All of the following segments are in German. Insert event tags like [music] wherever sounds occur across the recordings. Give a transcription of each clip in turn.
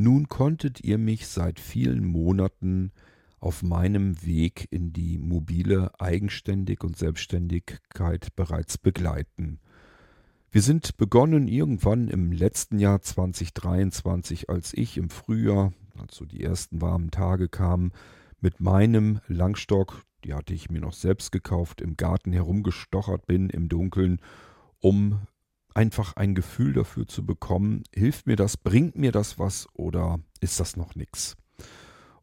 Nun konntet ihr mich seit vielen Monaten auf meinem Weg in die mobile Eigenständig und Selbstständigkeit bereits begleiten. Wir sind begonnen irgendwann im letzten Jahr 2023, als ich im Frühjahr, als so die ersten warmen Tage kamen, mit meinem Langstock, die hatte ich mir noch selbst gekauft, im Garten herumgestochert bin im Dunkeln, um einfach ein Gefühl dafür zu bekommen, hilft mir das, bringt mir das was oder ist das noch nichts?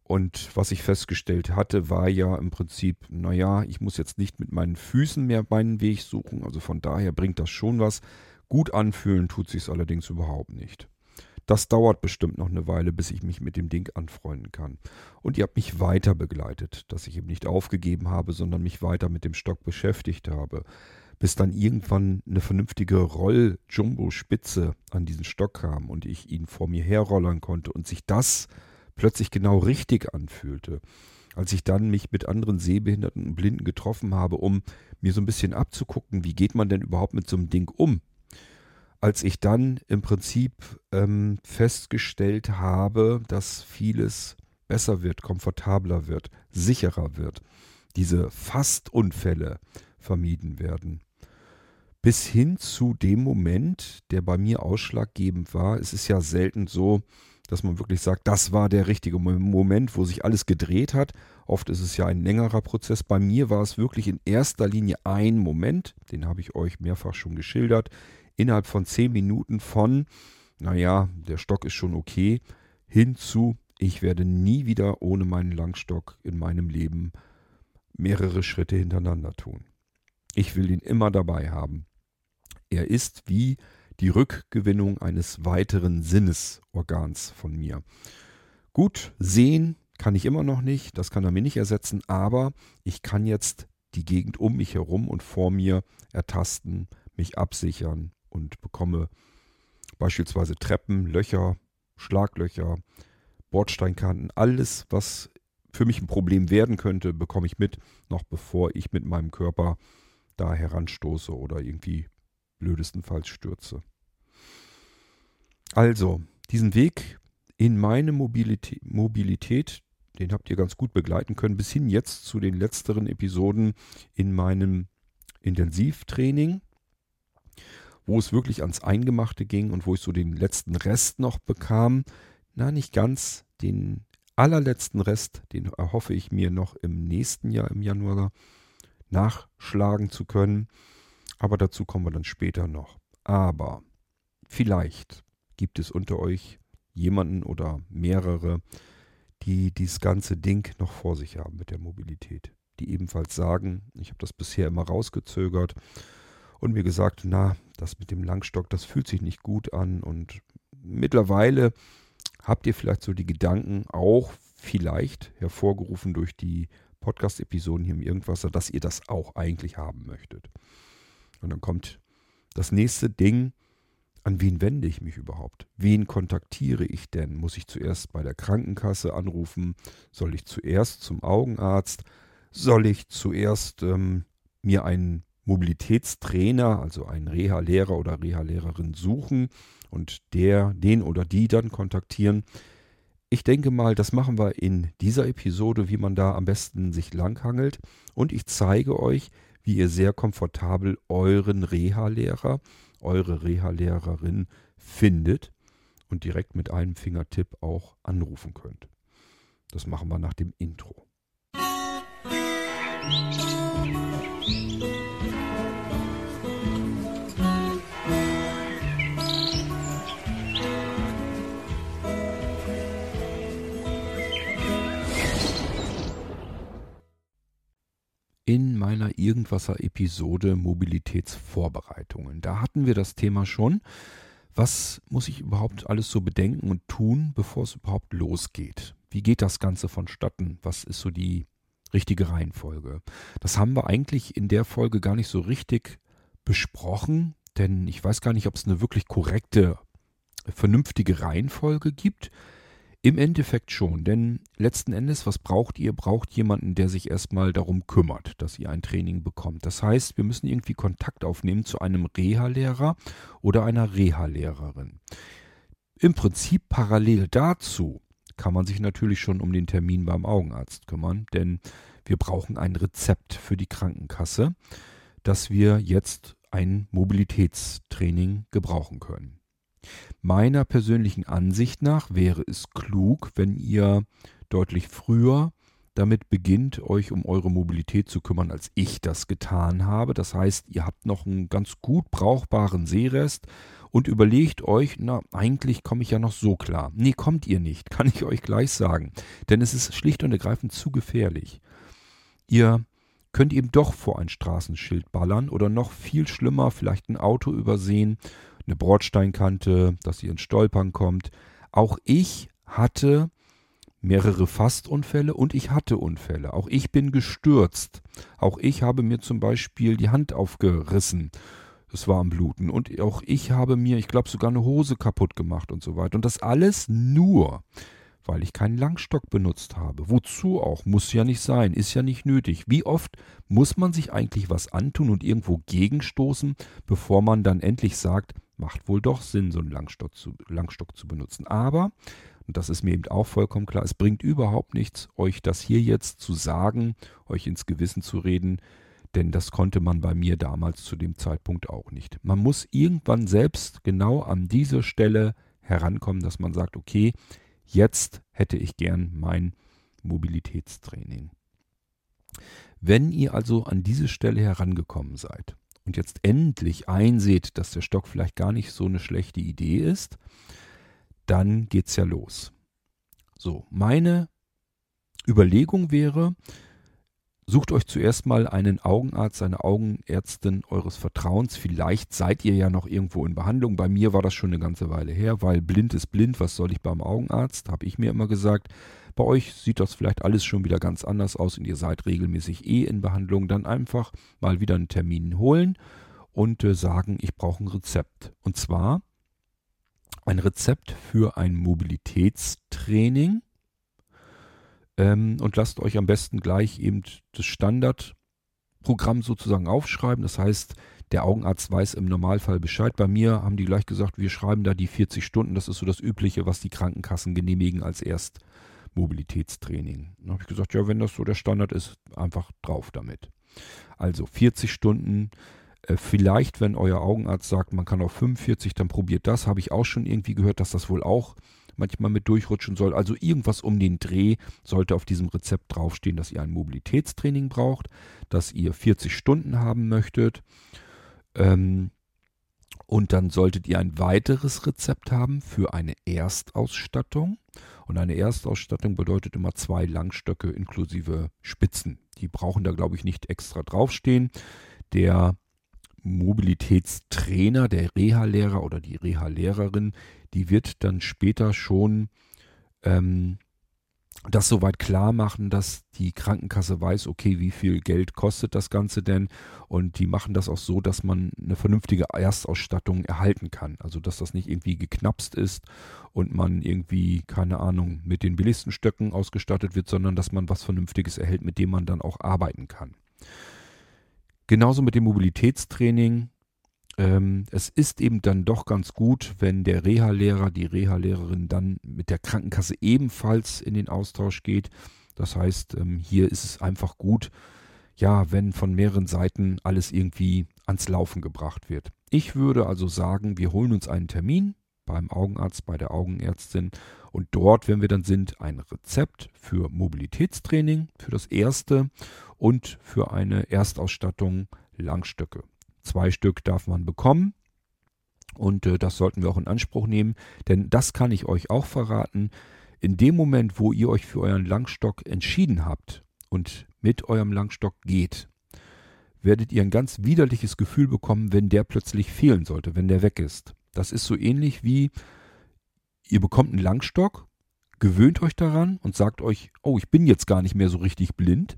Und was ich festgestellt hatte, war ja im Prinzip, naja, ich muss jetzt nicht mit meinen Füßen mehr meinen Weg suchen. Also von daher bringt das schon was. Gut anfühlen tut sich allerdings überhaupt nicht. Das dauert bestimmt noch eine Weile, bis ich mich mit dem Ding anfreunden kann. Und ihr habt mich weiter begleitet, dass ich eben nicht aufgegeben habe, sondern mich weiter mit dem Stock beschäftigt habe. Bis dann irgendwann eine vernünftige Roll-Jumbo-Spitze an diesen Stock kam und ich ihn vor mir herrollern konnte und sich das plötzlich genau richtig anfühlte. Als ich dann mich mit anderen Sehbehinderten und Blinden getroffen habe, um mir so ein bisschen abzugucken, wie geht man denn überhaupt mit so einem Ding um? Als ich dann im Prinzip ähm, festgestellt habe, dass vieles besser wird, komfortabler wird, sicherer wird, diese Fastunfälle vermieden werden. Bis hin zu dem Moment, der bei mir ausschlaggebend war. Es ist ja selten so, dass man wirklich sagt, das war der richtige Moment, wo sich alles gedreht hat. Oft ist es ja ein längerer Prozess. Bei mir war es wirklich in erster Linie ein Moment, den habe ich euch mehrfach schon geschildert, innerhalb von zehn Minuten von, naja, der Stock ist schon okay, hin zu, ich werde nie wieder ohne meinen Langstock in meinem Leben mehrere Schritte hintereinander tun. Ich will ihn immer dabei haben. Er ist wie die Rückgewinnung eines weiteren Sinnesorgans von mir. Gut, sehen kann ich immer noch nicht, das kann er mir nicht ersetzen, aber ich kann jetzt die Gegend um mich herum und vor mir ertasten, mich absichern und bekomme beispielsweise Treppen, Löcher, Schlaglöcher, Bordsteinkanten, alles, was für mich ein Problem werden könnte, bekomme ich mit, noch bevor ich mit meinem Körper da heranstoße oder irgendwie blödestenfalls stürze. Also, diesen Weg in meine Mobilität, Mobilität, den habt ihr ganz gut begleiten können, bis hin jetzt zu den letzteren Episoden in meinem Intensivtraining, wo es wirklich ans Eingemachte ging und wo ich so den letzten Rest noch bekam. Na, nicht ganz, den allerletzten Rest, den erhoffe ich mir noch im nächsten Jahr, im Januar, nachschlagen zu können. Aber dazu kommen wir dann später noch. Aber vielleicht gibt es unter euch jemanden oder mehrere, die dieses ganze Ding noch vor sich haben mit der Mobilität. Die ebenfalls sagen, ich habe das bisher immer rausgezögert und mir gesagt, na, das mit dem Langstock, das fühlt sich nicht gut an. Und mittlerweile habt ihr vielleicht so die Gedanken auch vielleicht hervorgerufen durch die Podcast-Episoden hier im Irgendwasser, dass ihr das auch eigentlich haben möchtet. Und dann kommt das nächste Ding, an wen wende ich mich überhaupt? Wen kontaktiere ich denn? Muss ich zuerst bei der Krankenkasse anrufen? Soll ich zuerst zum Augenarzt? Soll ich zuerst ähm, mir einen Mobilitätstrainer, also einen Reha-Lehrer oder Reha-Lehrerin suchen und der, den oder die dann kontaktieren? Ich denke mal, das machen wir in dieser Episode, wie man da am besten sich langhangelt. Und ich zeige euch, wie ihr sehr komfortabel euren Reha-Lehrer, eure Reha-Lehrerin findet und direkt mit einem Fingertipp auch anrufen könnt. Das machen wir nach dem Intro. Musik meiner Irgendwasser-Episode Mobilitätsvorbereitungen. Da hatten wir das Thema schon. Was muss ich überhaupt alles so bedenken und tun, bevor es überhaupt losgeht? Wie geht das Ganze vonstatten? Was ist so die richtige Reihenfolge? Das haben wir eigentlich in der Folge gar nicht so richtig besprochen, denn ich weiß gar nicht, ob es eine wirklich korrekte, vernünftige Reihenfolge gibt. Im Endeffekt schon, denn letzten Endes, was braucht ihr? Braucht jemanden, der sich erstmal darum kümmert, dass ihr ein Training bekommt. Das heißt, wir müssen irgendwie Kontakt aufnehmen zu einem Reha-Lehrer oder einer Reha-Lehrerin. im Prinzip parallel dazu kann man sich natürlich schon um den Termin beim Augenarzt kümmern, denn wir brauchen ein Rezept für die Krankenkasse, dass wir jetzt ein Mobilitätstraining gebrauchen können. Meiner persönlichen Ansicht nach wäre es klug, wenn ihr deutlich früher damit beginnt, euch um eure Mobilität zu kümmern, als ich das getan habe. Das heißt, ihr habt noch einen ganz gut brauchbaren Sehrest und überlegt euch, na, eigentlich komme ich ja noch so klar. Nee, kommt ihr nicht, [laughs] kann ich euch gleich sagen. Denn es ist schlicht und ergreifend zu gefährlich. Ihr könnt eben doch vor ein Straßenschild ballern oder noch viel schlimmer, vielleicht ein Auto übersehen, eine Bordsteinkante, dass ihr ins Stolpern kommt. Auch ich hatte mehrere Fastunfälle und ich hatte Unfälle. Auch ich bin gestürzt. Auch ich habe mir zum Beispiel die Hand aufgerissen. Es war am Bluten. Und auch ich habe mir, ich glaube, sogar eine Hose kaputt gemacht und so weiter. Und das alles nur, weil ich keinen Langstock benutzt habe. Wozu auch? Muss ja nicht sein, ist ja nicht nötig. Wie oft muss man sich eigentlich was antun und irgendwo gegenstoßen, bevor man dann endlich sagt, macht wohl doch Sinn, so einen Langstock zu, Langstock zu benutzen. Aber und das ist mir eben auch vollkommen klar, es bringt überhaupt nichts, euch das hier jetzt zu sagen, euch ins Gewissen zu reden, denn das konnte man bei mir damals zu dem Zeitpunkt auch nicht. Man muss irgendwann selbst genau an diese Stelle herankommen, dass man sagt, okay, jetzt hätte ich gern mein Mobilitätstraining. Wenn ihr also an diese Stelle herangekommen seid und jetzt endlich einseht, dass der Stock vielleicht gar nicht so eine schlechte Idee ist, dann geht's ja los. So, meine Überlegung wäre, sucht euch zuerst mal einen Augenarzt, eine Augenärztin eures Vertrauens. Vielleicht seid ihr ja noch irgendwo in Behandlung. Bei mir war das schon eine ganze Weile her, weil blind ist blind. Was soll ich beim Augenarzt? Habe ich mir immer gesagt. Bei euch sieht das vielleicht alles schon wieder ganz anders aus und ihr seid regelmäßig eh in Behandlung. Dann einfach mal wieder einen Termin holen und äh, sagen, ich brauche ein Rezept. Und zwar ein Rezept für ein Mobilitätstraining ähm, und lasst euch am besten gleich eben das Standardprogramm sozusagen aufschreiben. Das heißt, der Augenarzt weiß im Normalfall Bescheid. Bei mir haben die gleich gesagt, wir schreiben da die 40 Stunden. Das ist so das Übliche, was die Krankenkassen genehmigen als Erstmobilitätstraining. Dann habe ich gesagt, ja, wenn das so der Standard ist, einfach drauf damit. Also 40 Stunden äh, vielleicht, wenn euer Augenarzt sagt, man kann auf 45, dann probiert das. Habe ich auch schon irgendwie gehört, dass das wohl auch manchmal mit durchrutschen soll. Also irgendwas um den Dreh sollte auf diesem Rezept draufstehen, dass ihr ein Mobilitätstraining braucht, dass ihr 40 Stunden haben möchtet. Ähm, und dann solltet ihr ein weiteres Rezept haben für eine Erstausstattung. Und eine Erstausstattung bedeutet immer zwei Langstöcke inklusive Spitzen. Die brauchen da, glaube ich, nicht extra draufstehen. Der Mobilitätstrainer, der Reha-Lehrer oder die Reha-Lehrerin, die wird dann später schon ähm, das soweit klar machen, dass die Krankenkasse weiß, okay, wie viel Geld kostet das Ganze denn? Und die machen das auch so, dass man eine vernünftige Erstausstattung erhalten kann. Also, dass das nicht irgendwie geknapst ist und man irgendwie, keine Ahnung, mit den billigsten Stöcken ausgestattet wird, sondern dass man was Vernünftiges erhält, mit dem man dann auch arbeiten kann. Genauso mit dem Mobilitätstraining. Ähm, es ist eben dann doch ganz gut, wenn der Reha-Lehrer, die Reha-Lehrerin dann mit der Krankenkasse ebenfalls in den Austausch geht. Das heißt, ähm, hier ist es einfach gut, ja, wenn von mehreren Seiten alles irgendwie ans Laufen gebracht wird. Ich würde also sagen, wir holen uns einen Termin beim Augenarzt, bei der Augenärztin und dort, wenn wir dann sind, ein Rezept für Mobilitätstraining, für das erste und für eine Erstausstattung Langstöcke. Zwei Stück darf man bekommen und äh, das sollten wir auch in Anspruch nehmen, denn das kann ich euch auch verraten. In dem Moment, wo ihr euch für euren Langstock entschieden habt und mit eurem Langstock geht, werdet ihr ein ganz widerliches Gefühl bekommen, wenn der plötzlich fehlen sollte, wenn der weg ist. Das ist so ähnlich wie, ihr bekommt einen Langstock, gewöhnt euch daran und sagt euch, oh, ich bin jetzt gar nicht mehr so richtig blind,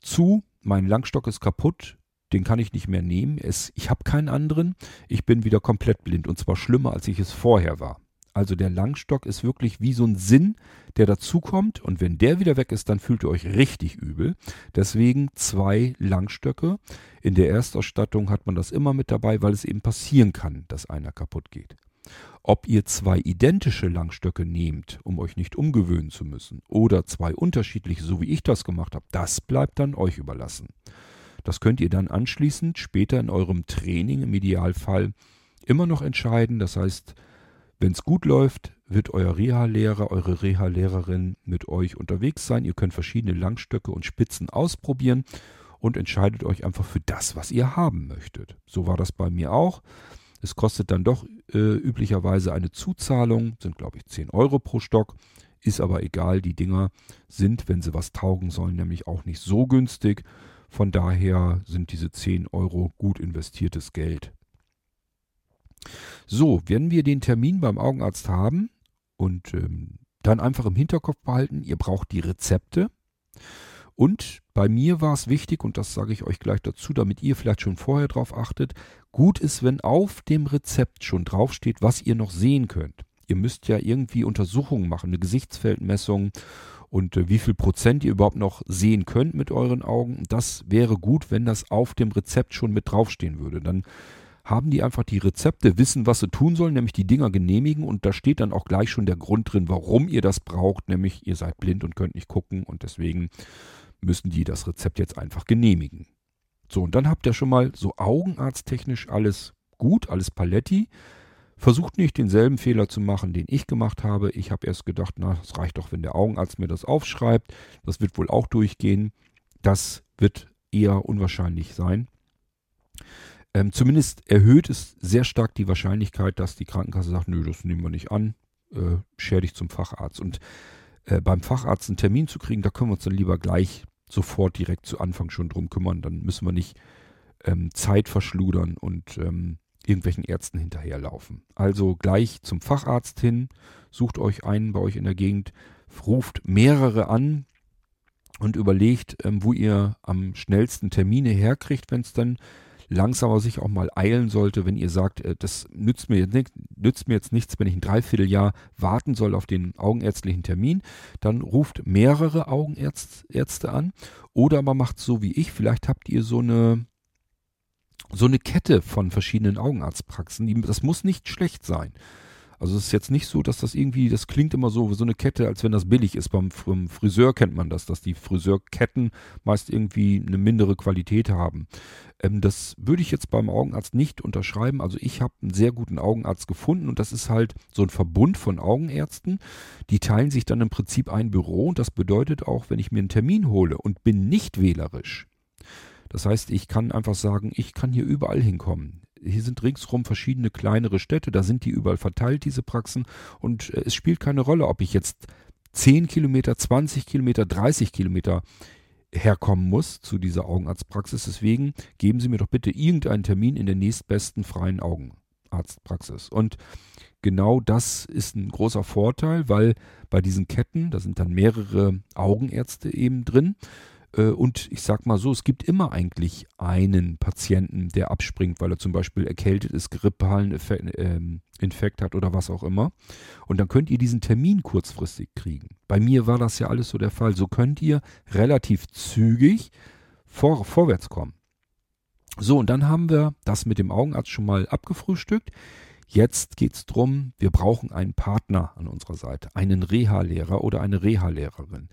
zu, mein Langstock ist kaputt, den kann ich nicht mehr nehmen, es, ich habe keinen anderen, ich bin wieder komplett blind und zwar schlimmer, als ich es vorher war. Also der Langstock ist wirklich wie so ein Sinn, der dazukommt und wenn der wieder weg ist, dann fühlt ihr euch richtig übel. Deswegen zwei Langstöcke. In der Erstausstattung hat man das immer mit dabei, weil es eben passieren kann, dass einer kaputt geht. Ob ihr zwei identische Langstöcke nehmt, um euch nicht umgewöhnen zu müssen, oder zwei unterschiedliche, so wie ich das gemacht habe, das bleibt dann euch überlassen. Das könnt ihr dann anschließend später in eurem Training im Idealfall immer noch entscheiden. Das heißt, wenn es gut läuft, wird euer Reha-Lehrer, eure Reha-Lehrerin mit euch unterwegs sein. Ihr könnt verschiedene Langstöcke und Spitzen ausprobieren und entscheidet euch einfach für das, was ihr haben möchtet. So war das bei mir auch. Es kostet dann doch äh, üblicherweise eine Zuzahlung, sind glaube ich 10 Euro pro Stock. Ist aber egal, die Dinger sind, wenn sie was taugen sollen, nämlich auch nicht so günstig. Von daher sind diese 10 Euro gut investiertes Geld. So, wenn wir den Termin beim Augenarzt haben und ähm, dann einfach im Hinterkopf behalten, ihr braucht die Rezepte. Und bei mir war es wichtig, und das sage ich euch gleich dazu, damit ihr vielleicht schon vorher drauf achtet, gut ist, wenn auf dem Rezept schon draufsteht, was ihr noch sehen könnt. Ihr müsst ja irgendwie Untersuchungen machen, eine Gesichtsfeldmessung und äh, wie viel Prozent ihr überhaupt noch sehen könnt mit euren Augen. Das wäre gut, wenn das auf dem Rezept schon mit draufstehen würde. Dann haben die einfach die Rezepte, wissen, was sie tun sollen, nämlich die Dinger genehmigen und da steht dann auch gleich schon der Grund drin, warum ihr das braucht, nämlich ihr seid blind und könnt nicht gucken und deswegen müssen die das Rezept jetzt einfach genehmigen. So, und dann habt ihr schon mal so augenarzttechnisch alles gut, alles Paletti. Versucht nicht denselben Fehler zu machen, den ich gemacht habe. Ich habe erst gedacht, na, es reicht doch, wenn der Augenarzt mir das aufschreibt. Das wird wohl auch durchgehen. Das wird eher unwahrscheinlich sein. Ähm, zumindest erhöht es sehr stark die Wahrscheinlichkeit, dass die Krankenkasse sagt, nö, das nehmen wir nicht an, äh, scher dich zum Facharzt. Und äh, beim Facharzt einen Termin zu kriegen, da können wir uns dann lieber gleich sofort direkt zu Anfang schon drum kümmern. Dann müssen wir nicht ähm, Zeit verschludern und ähm, irgendwelchen Ärzten hinterherlaufen. Also gleich zum Facharzt hin, sucht euch einen bei euch in der Gegend, ruft mehrere an und überlegt, ähm, wo ihr am schnellsten Termine herkriegt, wenn es dann langsamer sich auch mal eilen sollte, wenn ihr sagt, äh, das nützt mir, jetzt nicht, nützt mir jetzt nichts, wenn ich ein Dreivierteljahr warten soll auf den augenärztlichen Termin, dann ruft mehrere Augenärzte an oder man macht so wie ich, vielleicht habt ihr so eine so eine Kette von verschiedenen Augenarztpraxen, das muss nicht schlecht sein. Also es ist jetzt nicht so, dass das irgendwie, das klingt immer so, so eine Kette, als wenn das billig ist. Beim, beim Friseur kennt man das, dass die Friseurketten meist irgendwie eine mindere Qualität haben. Ähm, das würde ich jetzt beim Augenarzt nicht unterschreiben. Also ich habe einen sehr guten Augenarzt gefunden und das ist halt so ein Verbund von Augenärzten. Die teilen sich dann im Prinzip ein Büro und das bedeutet auch, wenn ich mir einen Termin hole und bin nicht wählerisch, das heißt, ich kann einfach sagen, ich kann hier überall hinkommen hier sind ringsrum verschiedene kleinere Städte, da sind die überall verteilt, diese Praxen. Und äh, es spielt keine Rolle, ob ich jetzt 10 Kilometer, 20 Kilometer, 30 Kilometer herkommen muss zu dieser Augenarztpraxis. Deswegen geben Sie mir doch bitte irgendeinen Termin in der nächstbesten freien Augenarztpraxis. Und genau das ist ein großer Vorteil, weil bei diesen Ketten, da sind dann mehrere Augenärzte eben drin, und ich sag mal so, es gibt immer eigentlich einen Patienten, der abspringt, weil er zum Beispiel erkältet ist, grippalen ähm, Infekt hat oder was auch immer. Und dann könnt ihr diesen Termin kurzfristig kriegen. Bei mir war das ja alles so der Fall. So könnt ihr relativ zügig vor, vorwärts kommen. So, und dann haben wir das mit dem Augenarzt schon mal abgefrühstückt. Jetzt geht es darum, wir brauchen einen Partner an unserer Seite, einen Reha-Lehrer oder eine Reha-Lehrerin.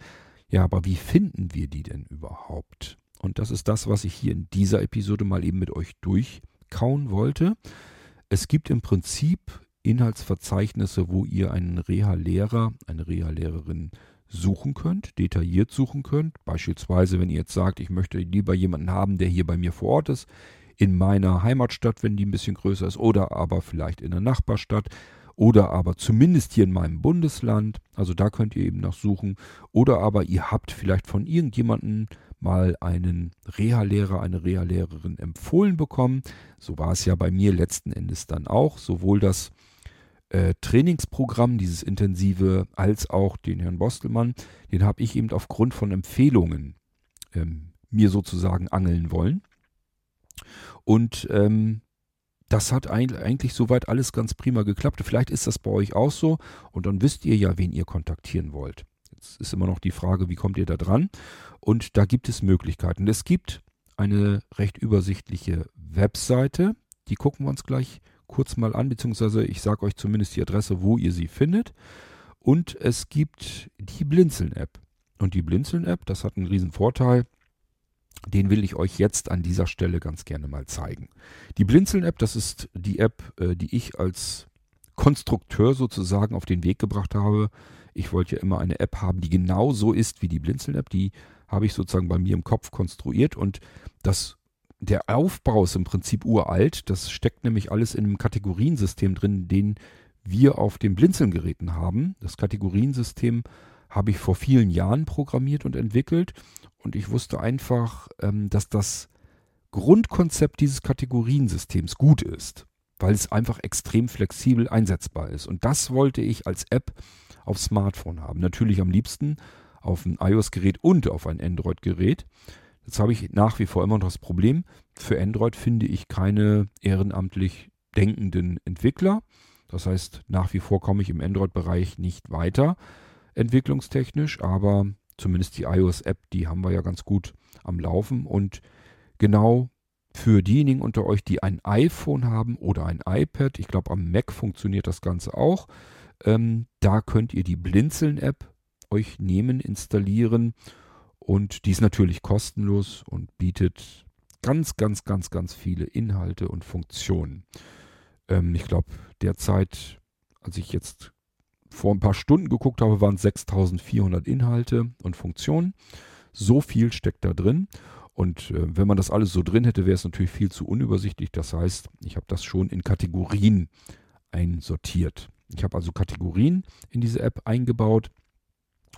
Ja, aber wie finden wir die denn überhaupt? Und das ist das, was ich hier in dieser Episode mal eben mit euch durchkauen wollte. Es gibt im Prinzip Inhaltsverzeichnisse, wo ihr einen Reha-Lehrer, eine Reha-Lehrerin suchen könnt, detailliert suchen könnt. Beispielsweise, wenn ihr jetzt sagt, ich möchte lieber jemanden haben, der hier bei mir vor Ort ist, in meiner Heimatstadt, wenn die ein bisschen größer ist, oder aber vielleicht in der Nachbarstadt oder aber zumindest hier in meinem Bundesland. Also da könnt ihr eben noch suchen. Oder aber ihr habt vielleicht von irgendjemandem mal einen Reha-Lehrer, eine Reha-Lehrerin empfohlen bekommen. So war es ja bei mir letzten Endes dann auch. Sowohl das äh, Trainingsprogramm, dieses intensive, als auch den Herrn Bostelmann, den habe ich eben aufgrund von Empfehlungen ähm, mir sozusagen angeln wollen. Und ähm, das hat eigentlich soweit alles ganz prima geklappt. Vielleicht ist das bei euch auch so und dann wisst ihr ja, wen ihr kontaktieren wollt. Jetzt ist immer noch die Frage, wie kommt ihr da dran? Und da gibt es Möglichkeiten. Es gibt eine recht übersichtliche Webseite, die gucken wir uns gleich kurz mal an, beziehungsweise ich sage euch zumindest die Adresse, wo ihr sie findet. Und es gibt die Blinzeln-App. Und die Blinzeln-App, das hat einen riesen Vorteil. Den will ich euch jetzt an dieser Stelle ganz gerne mal zeigen. Die Blinzeln-App, das ist die App, äh, die ich als Konstrukteur sozusagen auf den Weg gebracht habe. Ich wollte ja immer eine App haben, die genau so ist wie die Blinzeln-App. Die habe ich sozusagen bei mir im Kopf konstruiert und das der Aufbau ist im Prinzip uralt. Das steckt nämlich alles in einem Kategoriensystem drin, den wir auf den Blinzeln-Geräten haben. Das Kategoriensystem habe ich vor vielen Jahren programmiert und entwickelt und ich wusste einfach, ähm, dass das Grundkonzept dieses Kategoriensystems gut ist, weil es einfach extrem flexibel einsetzbar ist. Und das wollte ich als App auf Smartphone haben. Natürlich am liebsten auf ein iOS-Gerät und auf ein Android-Gerät. Jetzt habe ich nach wie vor immer noch das Problem, für Android finde ich keine ehrenamtlich denkenden Entwickler. Das heißt, nach wie vor komme ich im Android-Bereich nicht weiter entwicklungstechnisch, aber zumindest die iOS-App, die haben wir ja ganz gut am Laufen. Und genau für diejenigen unter euch, die ein iPhone haben oder ein iPad, ich glaube am Mac funktioniert das Ganze auch, ähm, da könnt ihr die Blinzeln-App euch nehmen, installieren und die ist natürlich kostenlos und bietet ganz, ganz, ganz, ganz viele Inhalte und Funktionen. Ähm, ich glaube, derzeit, als ich jetzt vor ein paar Stunden geguckt habe, waren es 6400 Inhalte und Funktionen. So viel steckt da drin. Und äh, wenn man das alles so drin hätte, wäre es natürlich viel zu unübersichtlich. Das heißt, ich habe das schon in Kategorien einsortiert. Ich habe also Kategorien in diese App eingebaut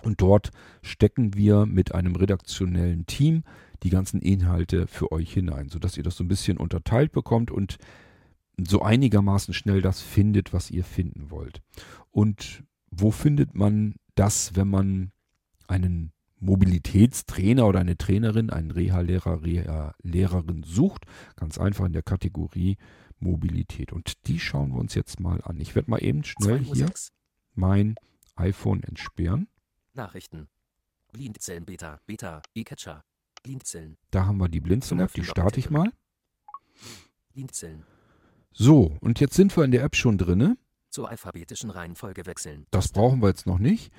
und dort stecken wir mit einem redaktionellen Team die ganzen Inhalte für euch hinein, sodass ihr das so ein bisschen unterteilt bekommt und so einigermaßen schnell das findet, was ihr finden wollt. Und wo findet man das, wenn man einen Mobilitätstrainer oder eine Trainerin, einen Reha-Lehrer, Reha-Lehrerin sucht? Ganz einfach in der Kategorie Mobilität. Und die schauen wir uns jetzt mal an. Ich werde mal eben schnell hier mein iPhone entsperren. Nachrichten. Blindzellen Beta, Beta, E-Catcher. Blindzellen. Da haben wir die Blindzellen-App, die starte ich mal. Blindzellen. So, und jetzt sind wir in der App schon drinne. Zur alphabetischen Reihenfolge wechseln. Das brauchen wir jetzt noch nicht.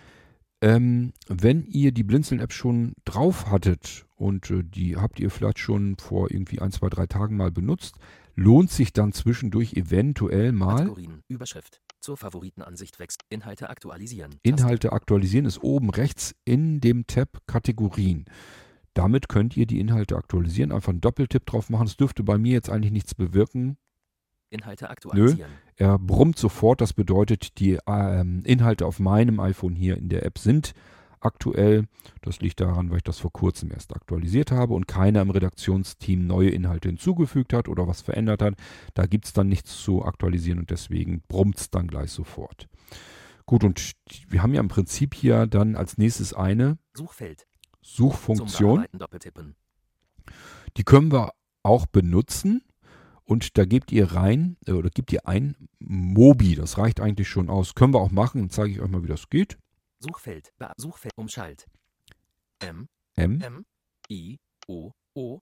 Ähm, wenn ihr die Blinzeln-App schon drauf hattet und äh, die habt ihr vielleicht schon vor irgendwie ein, zwei, drei Tagen mal benutzt, lohnt sich dann zwischendurch eventuell mal. Kategorien, Überschrift, zur Favoritenansicht wächst. Inhalte aktualisieren. Inhalte aktualisieren ist oben rechts in dem Tab Kategorien. Damit könnt ihr die Inhalte aktualisieren. Einfach einen Doppeltipp drauf machen. Es dürfte bei mir jetzt eigentlich nichts bewirken. Inhalte aktualisieren. Nö, er brummt sofort. Das bedeutet, die ähm, Inhalte auf meinem iPhone hier in der App sind aktuell. Das liegt daran, weil ich das vor kurzem erst aktualisiert habe und keiner im Redaktionsteam neue Inhalte hinzugefügt hat oder was verändert hat. Da gibt es dann nichts zu aktualisieren und deswegen brummt es dann gleich sofort. Gut, und wir haben ja im Prinzip hier dann als nächstes eine Suchfeld. Suchfunktion. Die können wir auch benutzen. Und da gebt ihr rein, äh, oder gebt ihr ein Mobi, das reicht eigentlich schon aus. Können wir auch machen, dann zeige ich euch mal, wie das geht. Suchfeld, Be Suchfeld, Umschalt. M, M, M, I, O, O,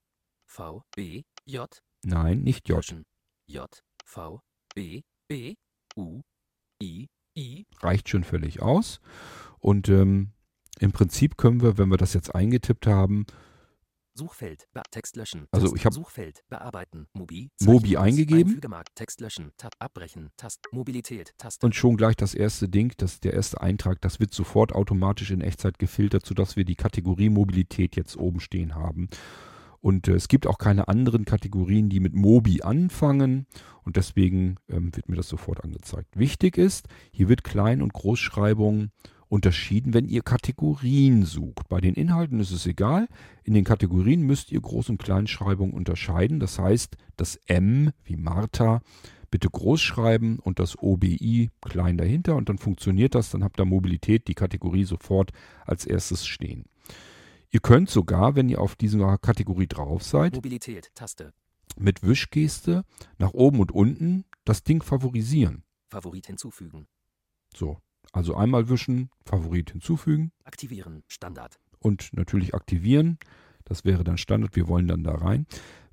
V, B, J. Nein, nicht J. J, V, B, B, U, I, I. Reicht schon völlig aus. Und ähm, im Prinzip können wir, wenn wir das jetzt eingetippt haben, Suchfeld, Be Text löschen. Also Taste, ich habe Suchfeld, bearbeiten, Mobi, Mobi eingegeben. Text löschen, Tab abbrechen, Tast, Mobilität, Taste. Und schon gleich das erste Ding, das der erste Eintrag, das wird sofort automatisch in Echtzeit gefiltert, sodass wir die Kategorie Mobilität jetzt oben stehen haben. Und äh, es gibt auch keine anderen Kategorien, die mit Mobi anfangen. Und deswegen ähm, wird mir das sofort angezeigt. Wichtig ist, hier wird Klein- und Großschreibung unterschieden, wenn ihr Kategorien sucht. Bei den Inhalten ist es egal. In den Kategorien müsst ihr Groß- und Kleinschreibung unterscheiden. Das heißt, das M wie Martha bitte groß schreiben und das OBI klein dahinter und dann funktioniert das. Dann habt ihr Mobilität, die Kategorie sofort als erstes stehen. Ihr könnt sogar, wenn ihr auf dieser Kategorie drauf seid, Mobilität, Taste. mit Wischgeste nach oben und unten das Ding favorisieren. Favorit hinzufügen. So, also einmal wischen, Favorit hinzufügen Aktivieren, Standard. und natürlich aktivieren. Das wäre dann Standard. Wir wollen dann da rein.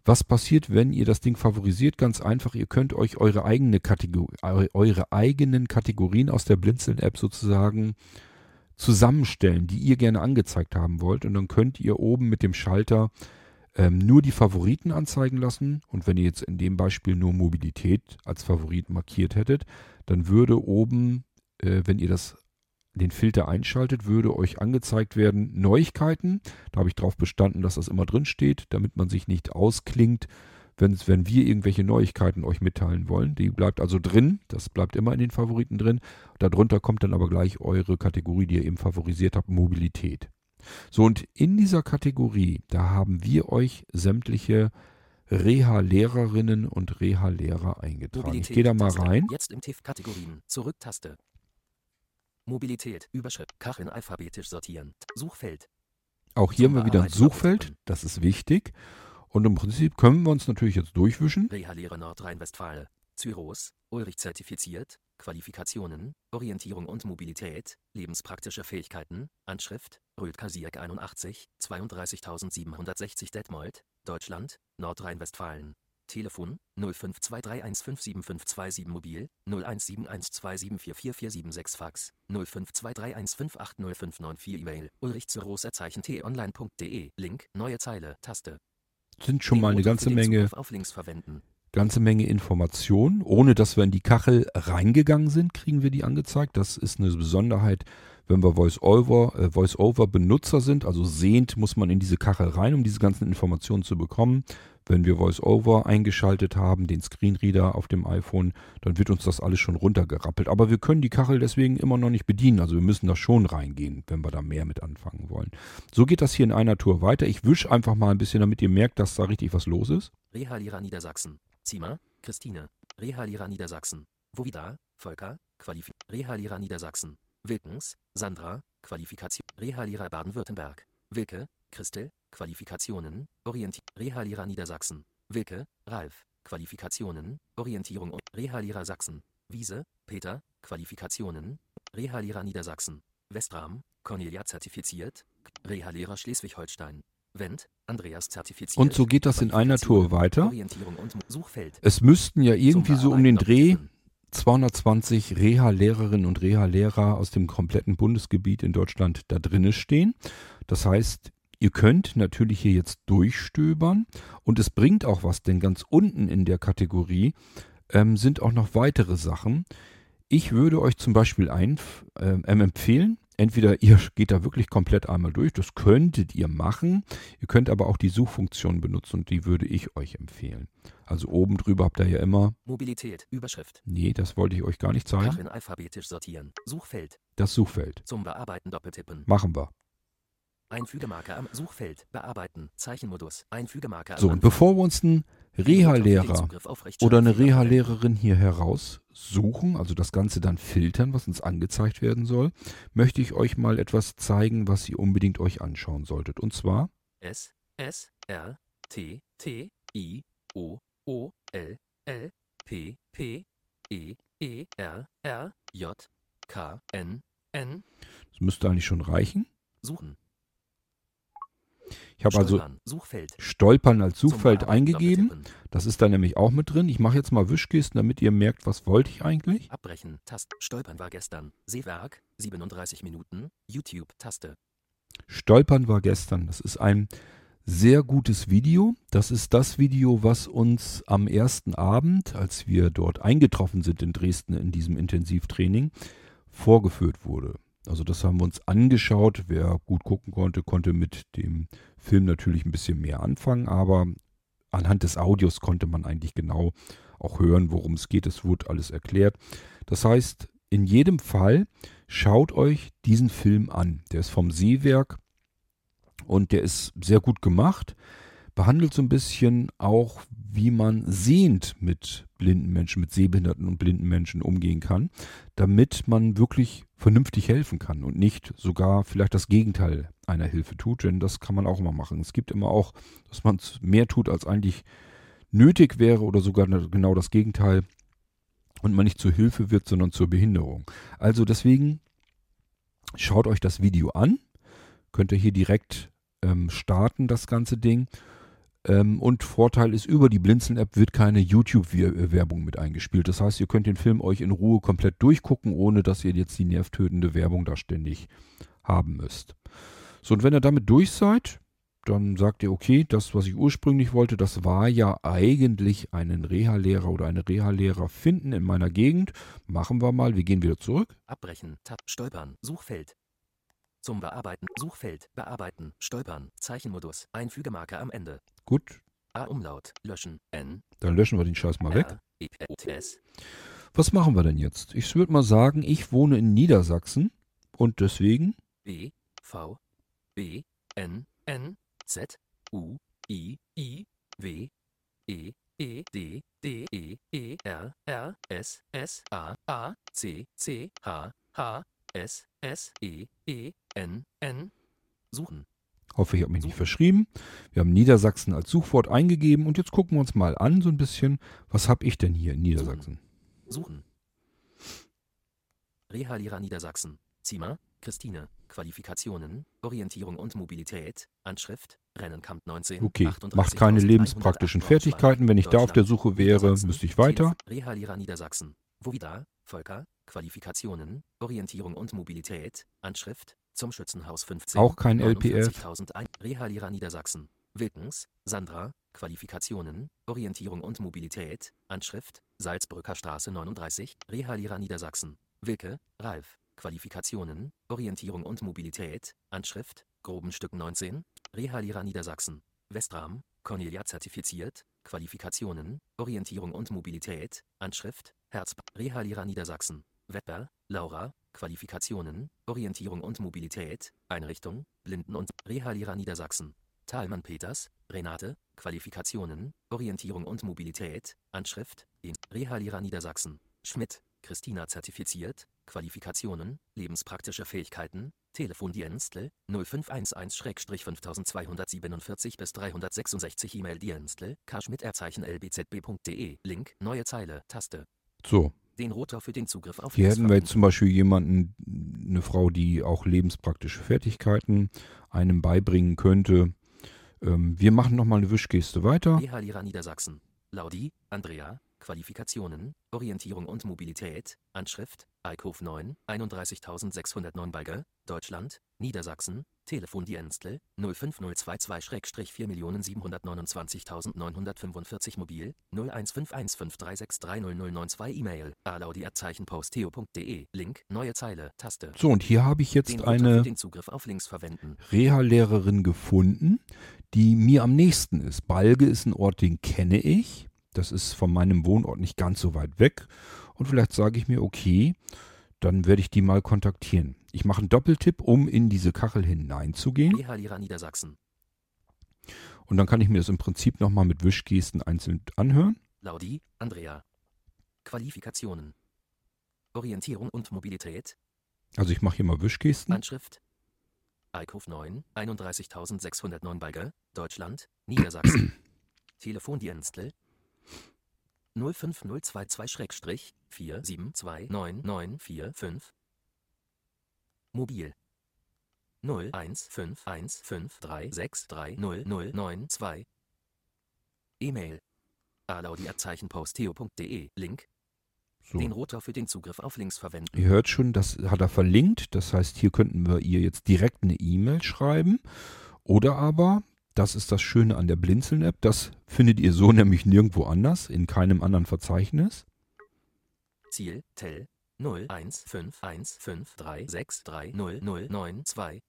Was passiert, wenn ihr das Ding favorisiert? Ganz einfach, ihr könnt euch eure, eigene Kategor eure eigenen Kategorien aus der Blinzeln-App sozusagen zusammenstellen, die ihr gerne angezeigt haben wollt. Und dann könnt ihr oben mit dem Schalter ähm, nur die Favoriten anzeigen lassen. Und wenn ihr jetzt in dem Beispiel nur Mobilität als Favorit markiert hättet, dann würde oben, äh, wenn ihr das den Filter einschaltet, würde euch angezeigt werden Neuigkeiten. Da habe ich darauf bestanden, dass das immer drin steht, damit man sich nicht ausklingt, wenn, wir irgendwelche Neuigkeiten euch mitteilen wollen. Die bleibt also drin, das bleibt immer in den Favoriten drin. Darunter kommt dann aber gleich eure Kategorie, die ihr eben favorisiert habt, Mobilität. So, und in dieser Kategorie, da haben wir euch sämtliche Reha-Lehrerinnen und Reha-Lehrer eingetragen. Mobilität, ich gehe da mal rein. Jetzt im TIF-Kategorien. Zurück-Taste. Mobilität. Überschrift. Kacheln alphabetisch sortieren. Suchfeld. Auch hier haben wir wieder ein Suchfeld, das ist wichtig. Und im Prinzip können wir uns natürlich jetzt durchwischen. Reha-Lehre Nordrhein-Westfalen. Zyros. Ulrich zertifiziert. Qualifikationen. Orientierung und Mobilität. Lebenspraktische Fähigkeiten. Anschrift. Rödker-Sierk 81. 32760 Detmold. Deutschland. Nordrhein-Westfalen. Telefon 0523157527 Mobil 017127444476 Fax 052315805994 E-Mail Ulrich t-online.de Link neue Zeile Taste Sind schon mal eine ganze Menge, ganze Menge Informationen. Ohne dass wir in die Kachel reingegangen sind, kriegen wir die angezeigt. Das ist eine Besonderheit, wenn wir Voice-Over äh, Voice Benutzer sind. Also sehend muss man in diese Kachel rein, um diese ganzen Informationen zu bekommen. Wenn wir Voice-Over eingeschaltet haben, den Screenreader auf dem iPhone, dann wird uns das alles schon runtergerappelt. Aber wir können die Kachel deswegen immer noch nicht bedienen. Also wir müssen da schon reingehen, wenn wir da mehr mit anfangen wollen. So geht das hier in einer Tour weiter. Ich wische einfach mal ein bisschen, damit ihr merkt, dass da richtig was los ist. Reha-Lehrer Niedersachsen. Ziemer, Christine. Reha-Lehrer Niedersachsen. Wovida, Volker, Qualif Reha-Lehrer Niedersachsen. Wilkens, Sandra, Qualifikation. Reha-Lehrer Baden-Württemberg. Wilke, Christel, Qualifikationen, Orientierung. Reha-Lehrer Niedersachsen. Wilke, Ralf, Qualifikationen, Orientierung und Reha-Lehrer Sachsen. Wiese, Peter, Qualifikationen, Reha-Lehrer Niedersachsen. Westram, Cornelia zertifiziert, Reha-Lehrer Schleswig-Holstein. Wendt, Andreas zertifiziert. Und so geht das in einer Tour weiter. Orientierung und Suchfeld. Es müssten ja irgendwie so um den Dreh Bearbeiten 220 Reha-Lehrerinnen und Reha-Lehrer aus dem kompletten Bundesgebiet in Deutschland da drinne stehen. Das heißt, ihr könnt natürlich hier jetzt durchstöbern und es bringt auch was, denn ganz unten in der Kategorie ähm, sind auch noch weitere Sachen. Ich würde euch zum Beispiel ein, ähm, empfehlen, entweder ihr geht da wirklich komplett einmal durch, das könntet ihr machen, ihr könnt aber auch die Suchfunktion benutzen und die würde ich euch empfehlen. Also oben drüber habt ihr ja immer, Mobilität, Überschrift. nee, das wollte ich euch gar nicht zeigen, Kacheln alphabetisch sortieren. Suchfeld. das Suchfeld. Zum Bearbeiten doppeltippen. Machen wir. Einfügemarke am Suchfeld. Bearbeiten. Zeichenmodus. Einfügemarke am So, und bevor wir uns einen Reha-Lehrer oder eine. Reha-Lehrerin hier heraussuchen, also das Ganze dann filtern, was uns angezeigt werden soll, möchte ich euch mal etwas zeigen, was ihr unbedingt euch anschauen solltet. Und zwar, S, S, R, T, T, I, O, O, L, L, P, P, E, E, R, R, J, K, N, N. das müsste eigentlich schon reichen. Suchen. Ich habe also. Suchfeld. Stolpern als Suchfeld eingegeben. Das ist da nämlich auch mit drin. Ich mache jetzt mal Wischkisten, damit ihr merkt, was wollte ich eigentlich. Abbrechen. Tast. Stolpern war gestern. Seewerk. 37 Minuten. YouTube. Taste. Stolpern war gestern. Das ist ein sehr gutes Video. Das ist das Video, was uns am ersten Abend, als wir dort eingetroffen sind in Dresden in diesem Intensivtraining, vorgeführt wurde. Also das haben wir uns angeschaut. Wer gut gucken konnte, konnte mit dem Film natürlich ein bisschen mehr anfangen, aber anhand des Audios konnte man eigentlich genau auch hören, worum es geht. Es wurde alles erklärt. Das heißt, in jedem Fall schaut euch diesen Film an. Der ist vom Seewerk und der ist sehr gut gemacht. Behandelt so ein bisschen auch, wie man sehend mit blinden Menschen, mit sehbehinderten und blinden Menschen umgehen kann, damit man wirklich vernünftig helfen kann und nicht sogar vielleicht das Gegenteil einer Hilfe tut, denn das kann man auch immer machen. Es gibt immer auch, dass man mehr tut, als eigentlich nötig wäre oder sogar genau das Gegenteil und man nicht zur Hilfe wird, sondern zur Behinderung. Also deswegen schaut euch das Video an, könnt ihr hier direkt ähm, starten, das ganze Ding. Ähm, und Vorteil ist, über die Blinzeln-App wird keine YouTube-Werbung mit eingespielt. Das heißt, ihr könnt den Film euch in Ruhe komplett durchgucken, ohne dass ihr jetzt die nervtötende Werbung da ständig haben müsst. So, und wenn ihr damit durch seid, dann sagt ihr, okay, das, was ich ursprünglich wollte, das war ja eigentlich einen Reha-Lehrer oder eine Reha-Lehrer finden in meiner Gegend. Machen wir mal, wir gehen wieder zurück. Abbrechen, Tab, Stolpern, Suchfeld. Zum Bearbeiten, Suchfeld, Bearbeiten, Stolpern, Zeichenmodus, Einfügemarke am Ende. Gut, A-Umlaut, löschen, N, dann löschen wir den Scheiß mal weg. Was machen wir denn jetzt? Ich würde mal sagen, ich wohne in Niedersachsen und deswegen B, V, B, N, N, Z, U, I, I, W, E, E, D, D, E, E, R, R, S, S, A, A, C, C, H, H, S, S, E, E, N, N. Suchen. Hoffe, ich habe mich nicht verschrieben. Wir haben Niedersachsen als Suchwort eingegeben und jetzt gucken wir uns mal an so ein bisschen, was habe ich denn hier in Niedersachsen? Suchen. Reha-Lehrer Niedersachsen. Zimmer, Christine. Qualifikationen, Orientierung und Mobilität, Anschrift, Rennenkamp 19. Okay, 38.108 macht keine lebenspraktischen Fertigkeiten. Wenn ich da auf der Suche wäre, müsste ich weiter. Reha-Lehrer Niedersachsen. Wo wieder? Volker, Qualifikationen, Orientierung und Mobilität, Anschrift, zum Schützenhaus 15. Auch kein LPF. 49.001. Reha-Lehrer Niedersachsen. Wilkens, Sandra, Qualifikationen, Orientierung und Mobilität, Anschrift, Salzbrücker Straße 39, Reha-Lehrer Niedersachsen. Wilke, Ralf, Qualifikationen, Orientierung und Mobilität, Anschrift, Grobenstück 19, Reha-Lehrer Niedersachsen. Westram, Cornelia zertifiziert, Qualifikationen, Orientierung und Mobilität, Anschrift, Herz, Reha-Lehrer Niedersachsen. Wetter, Laura, Qualifikationen, Orientierung und Mobilität, Einrichtung, Blinden- und Reha-Lehrer Niedersachsen. Thalmann Peters, Renate, Qualifikationen, Orientierung und Mobilität, Anschrift, in Reha-Lehrer Niedersachsen. Schmidt, Christina zertifiziert, Qualifikationen, lebenspraktische Fähigkeiten, Telefondienstel 0511-5247 bis 366 E-Mail Dienstel, lbzb.de, Link, neue Zeile, Taste. So, Den Rotor für den Zugriff auf hier hätten wir jetzt zum Beispiel jemanden, eine Frau, die auch lebenspraktische Fertigkeiten einem beibringen könnte. Ähm, wir machen nochmal eine Wischgeste weiter. Reha-Lehrer Niedersachsen. Laudi, Andrea, Qualifikationen, Orientierung und Mobilität, Anschrift, Eickhof 9, 31609 Balge, Deutschland, Niedersachsen, Telefondienstel 05027-4.729.945 mobil 015153630092 E-Mail alaudi@zeichenposteo.de Link neue Zeile Taste So, und hier habe ich jetzt eine den Zugriff auf Links verwenden Reha-Lehrerin gefunden, die mir am nächsten ist. Balge ist ein Ort, den kenne ich. Das ist von meinem Wohnort nicht ganz so weit weg. Und vielleicht sage ich mir, okay, dann werde ich die mal kontaktieren. Ich mache einen Doppeltipp, um in diese Kachel hineinzugehen. Reha-Lehrer Niedersachsen Und dann kann ich mir das im Prinzip nochmal mit Wischgesten einzeln anhören. Laudi, Andrea. Qualifikationen. Orientierung und Mobilität. Also ich mache hier mal Wischgesten. Anschrift. Eickhof 9, 31609 Balge, Deutschland, Niedersachsen. [clears throat] Telefondienstel 05022-4729945. Mobil 015153630092. E-Mail alaudi@zeichenposteo.de Link So. den Rotor für den Zugriff auf Links verwenden. Ihr hört schon, das hat er verlinkt. Das heißt, hier könnten wir ihr jetzt direkt eine E-Mail schreiben. Oder aber, das ist das Schöne an der Blinzeln-App, das findet ihr so [laughs] nämlich nirgendwo anders, in keinem anderen Verzeichnis. Ziel, Tel, 015153630092.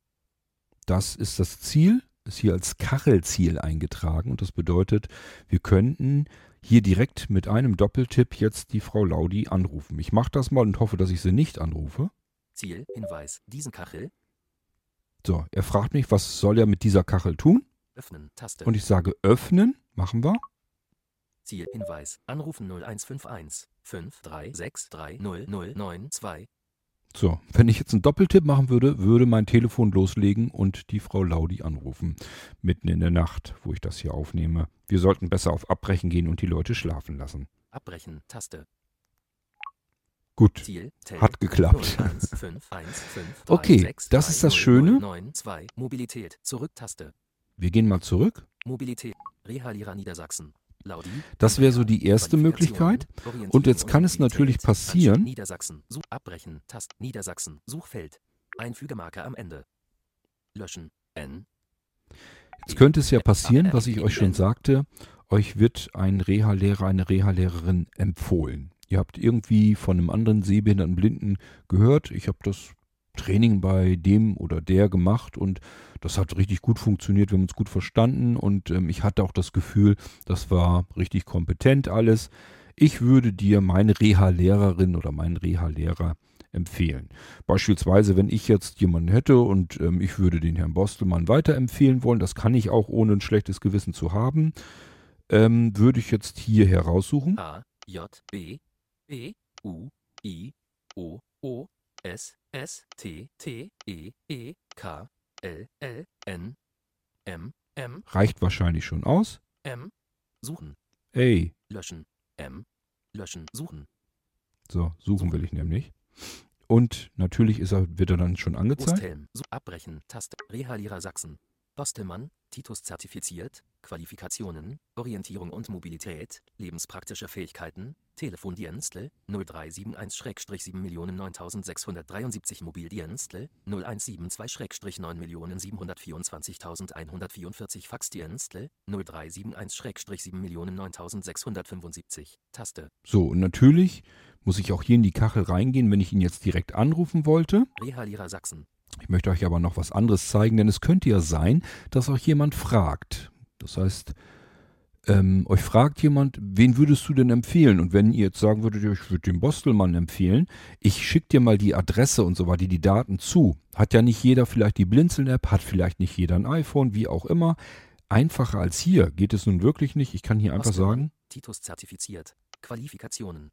Das ist das Ziel, ist hier als Kachelziel eingetragen und das bedeutet, wir könnten hier direkt mit einem Doppeltipp jetzt die Frau Laudi anrufen. Ich mache das mal und hoffe, dass ich sie nicht anrufe. Ziel, Hinweis, diesen Kachel, So, er fragt mich, was soll er mit dieser Kachel tun? öffnen, Taste. Und ich sage öffnen, machen wir. Ziel, Hinweis, anrufen 0151 53630092. So, wenn ich jetzt einen Doppeltipp machen würde, würde mein Telefon loslegen und die Frau Laudi anrufen. Mitten in der Nacht, wo ich das hier aufnehme. Wir sollten besser auf Abbrechen gehen und die Leute schlafen lassen. Abbrechen, Taste. Gut, Ziel, Tel, hat geklappt. 015153630092. Okay, das ist das Schöne. Mobilität, Zurück, Taste. Wir gehen mal zurück. Mobilität, Rehalierer Niedersachsen. Das wäre so die erste Möglichkeit. Und jetzt kann es natürlich passieren- Niedersachsen. Such abbrechen. Tast. Niedersachsen. Suchfeld. Einfügemarke am Ende. Löschen. N. Jetzt könnte es ja passieren, was ich euch schon sagte, euch wird ein Reha-Lehrer, eine Reha-Lehrerin empfohlen. Ihr habt irgendwie von einem anderen sehbehinderten Blinden gehört, ich habe das Training bei dem oder der gemacht und das hat richtig gut funktioniert, wir haben uns gut verstanden und ähm, ich hatte auch das Gefühl, das war richtig kompetent alles. Ich würde dir meine Reha-Lehrerin oder meinen Reha-Lehrer empfehlen. Beispielsweise, wenn ich jetzt jemanden hätte und ähm, ich würde den Herrn Bostelmann weiterempfehlen wollen, das kann ich auch ohne ein schlechtes Gewissen zu haben, ähm, würde ich jetzt hier heraussuchen. A. J. B. E. U. I. O. O. S. S. T. T. E. E. K. L. L. N. M. M. Reicht wahrscheinlich schon aus. M. Suchen. Ey, Löschen. M. Löschen. Suchen. so, suchen will ich nämlich. Und natürlich ist er, wird er dann schon angezeigt. Osthelm. Abbrechen. Taste. Rehalierer Sachsen. Bostelmann. Titus zertifiziert. Qualifikationen. Orientierung und Mobilität. Lebenspraktische Fähigkeiten. Telefondienstel. 0371-7.009.673 Mobildienstel. 0172-9.724.144 Faxdienstel. 0371-7.009.675. Taste. So, und natürlich muss ich auch hier in die Kachel reingehen, wenn ich ihn jetzt direkt anrufen wollte. Rehalierer Sachsen. Ich möchte euch aber noch was anderes zeigen, denn es könnte ja sein, dass euch jemand fragt. Das heißt, ähm, euch fragt jemand, wen würdest du denn empfehlen? Und wenn ihr jetzt sagen würdet, ich würde den Bostelmann empfehlen, ich schicke dir mal die Adresse und so weiter, die Daten zu. Hat ja nicht jeder vielleicht die Blinzeln-App, hat vielleicht nicht jeder ein iPhone, wie auch immer. Einfacher als hier geht es nun wirklich nicht. Ich kann hier einfach Bostelmann. sagen, Titus zertifiziert. Qualifikationen.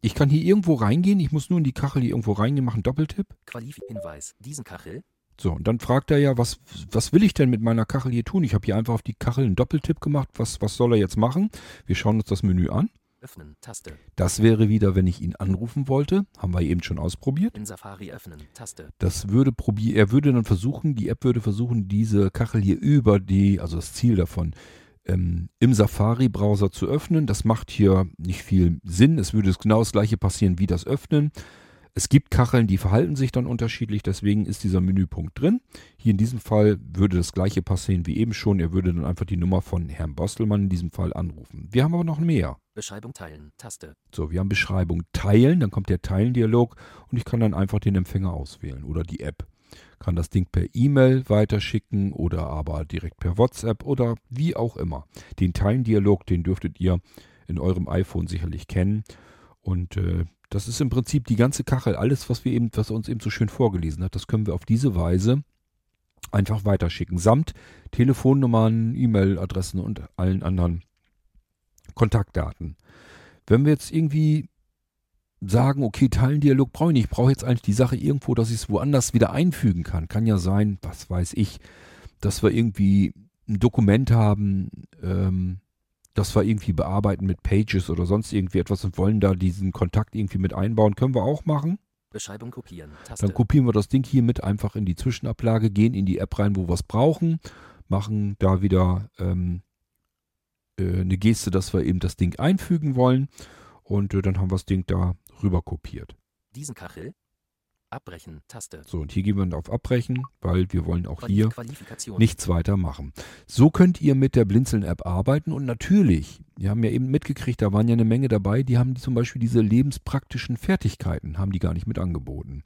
Ich kann hier irgendwo reingehen, ich muss nur in die Kachel hier irgendwo reingehen, machen Doppeltipp. Qualif Hinweis. Diesen Kachel. So, und dann fragt er ja, was, was will ich denn mit meiner Kachel hier tun? Ich habe hier einfach auf die Kachel einen Doppeltipp gemacht. Was, was soll er jetzt machen? Wir schauen uns das Menü an. Öffnen. Taste. Das wäre wieder, wenn ich ihn anrufen wollte. Haben wir eben schon ausprobiert. In Safari öffnen. Taste. Das würde probieren, er würde dann versuchen, die App würde versuchen, diese Kachel hier über die, also das Ziel davon, ähm, im Safari-Browser zu öffnen. Das macht hier nicht viel Sinn. Es würde genau das gleiche passieren wie das Öffnen. Es gibt Kacheln, die verhalten sich dann unterschiedlich, deswegen ist dieser Menüpunkt drin. Hier in diesem Fall würde das gleiche passieren wie eben schon. Er würde dann einfach die Nummer von Herrn Bostelmann in diesem Fall anrufen. Wir haben aber noch mehr. Beschreibung teilen. Taste. So, wir haben Beschreibung teilen, dann kommt der Teilen-Dialog und ich kann dann einfach den Empfänger auswählen oder die App. Kann das Ding per E-Mail weiterschicken oder aber direkt per WhatsApp oder wie auch immer. Den Teilen-Dialog, den dürftet ihr in eurem iPhone sicherlich kennen. Und äh, das ist im Prinzip die ganze Kachel, alles, was wir eben, was er uns eben so schön vorgelesen hat, das können wir auf diese Weise einfach weiterschicken. Samt Telefonnummern, E-Mail-Adressen und allen anderen Kontaktdaten. Wenn wir jetzt irgendwie sagen, okay, Teilendialog brauche ich nicht, ich brauche jetzt eigentlich die Sache irgendwo, dass ich es woanders wieder einfügen kann. Kann ja sein, was weiß ich, dass wir irgendwie ein Dokument haben, ähm, das wir irgendwie bearbeiten mit Pages oder sonst irgendwie etwas und wollen da diesen Kontakt irgendwie mit einbauen, können wir auch machen. Beschreibung kopieren. Taste. Dann kopieren wir das Ding hier mit einfach in die Zwischenablage, gehen in die App rein, wo wir es brauchen, machen da wieder ähm, äh, eine Geste, dass wir eben das Ding einfügen wollen und äh, dann haben wir das Ding da rüber kopiert. Diesen Kachel. Abbrechen. Taste. So, und hier gehen wir auf Abbrechen, weil wir wollen auch hier nichts weiter machen. So könnt ihr mit der Blinzeln-App arbeiten und natürlich, wir haben ja eben mitgekriegt, da waren ja eine Menge dabei, die haben zum Beispiel diese lebenspraktischen Fertigkeiten, haben die gar nicht mit angeboten.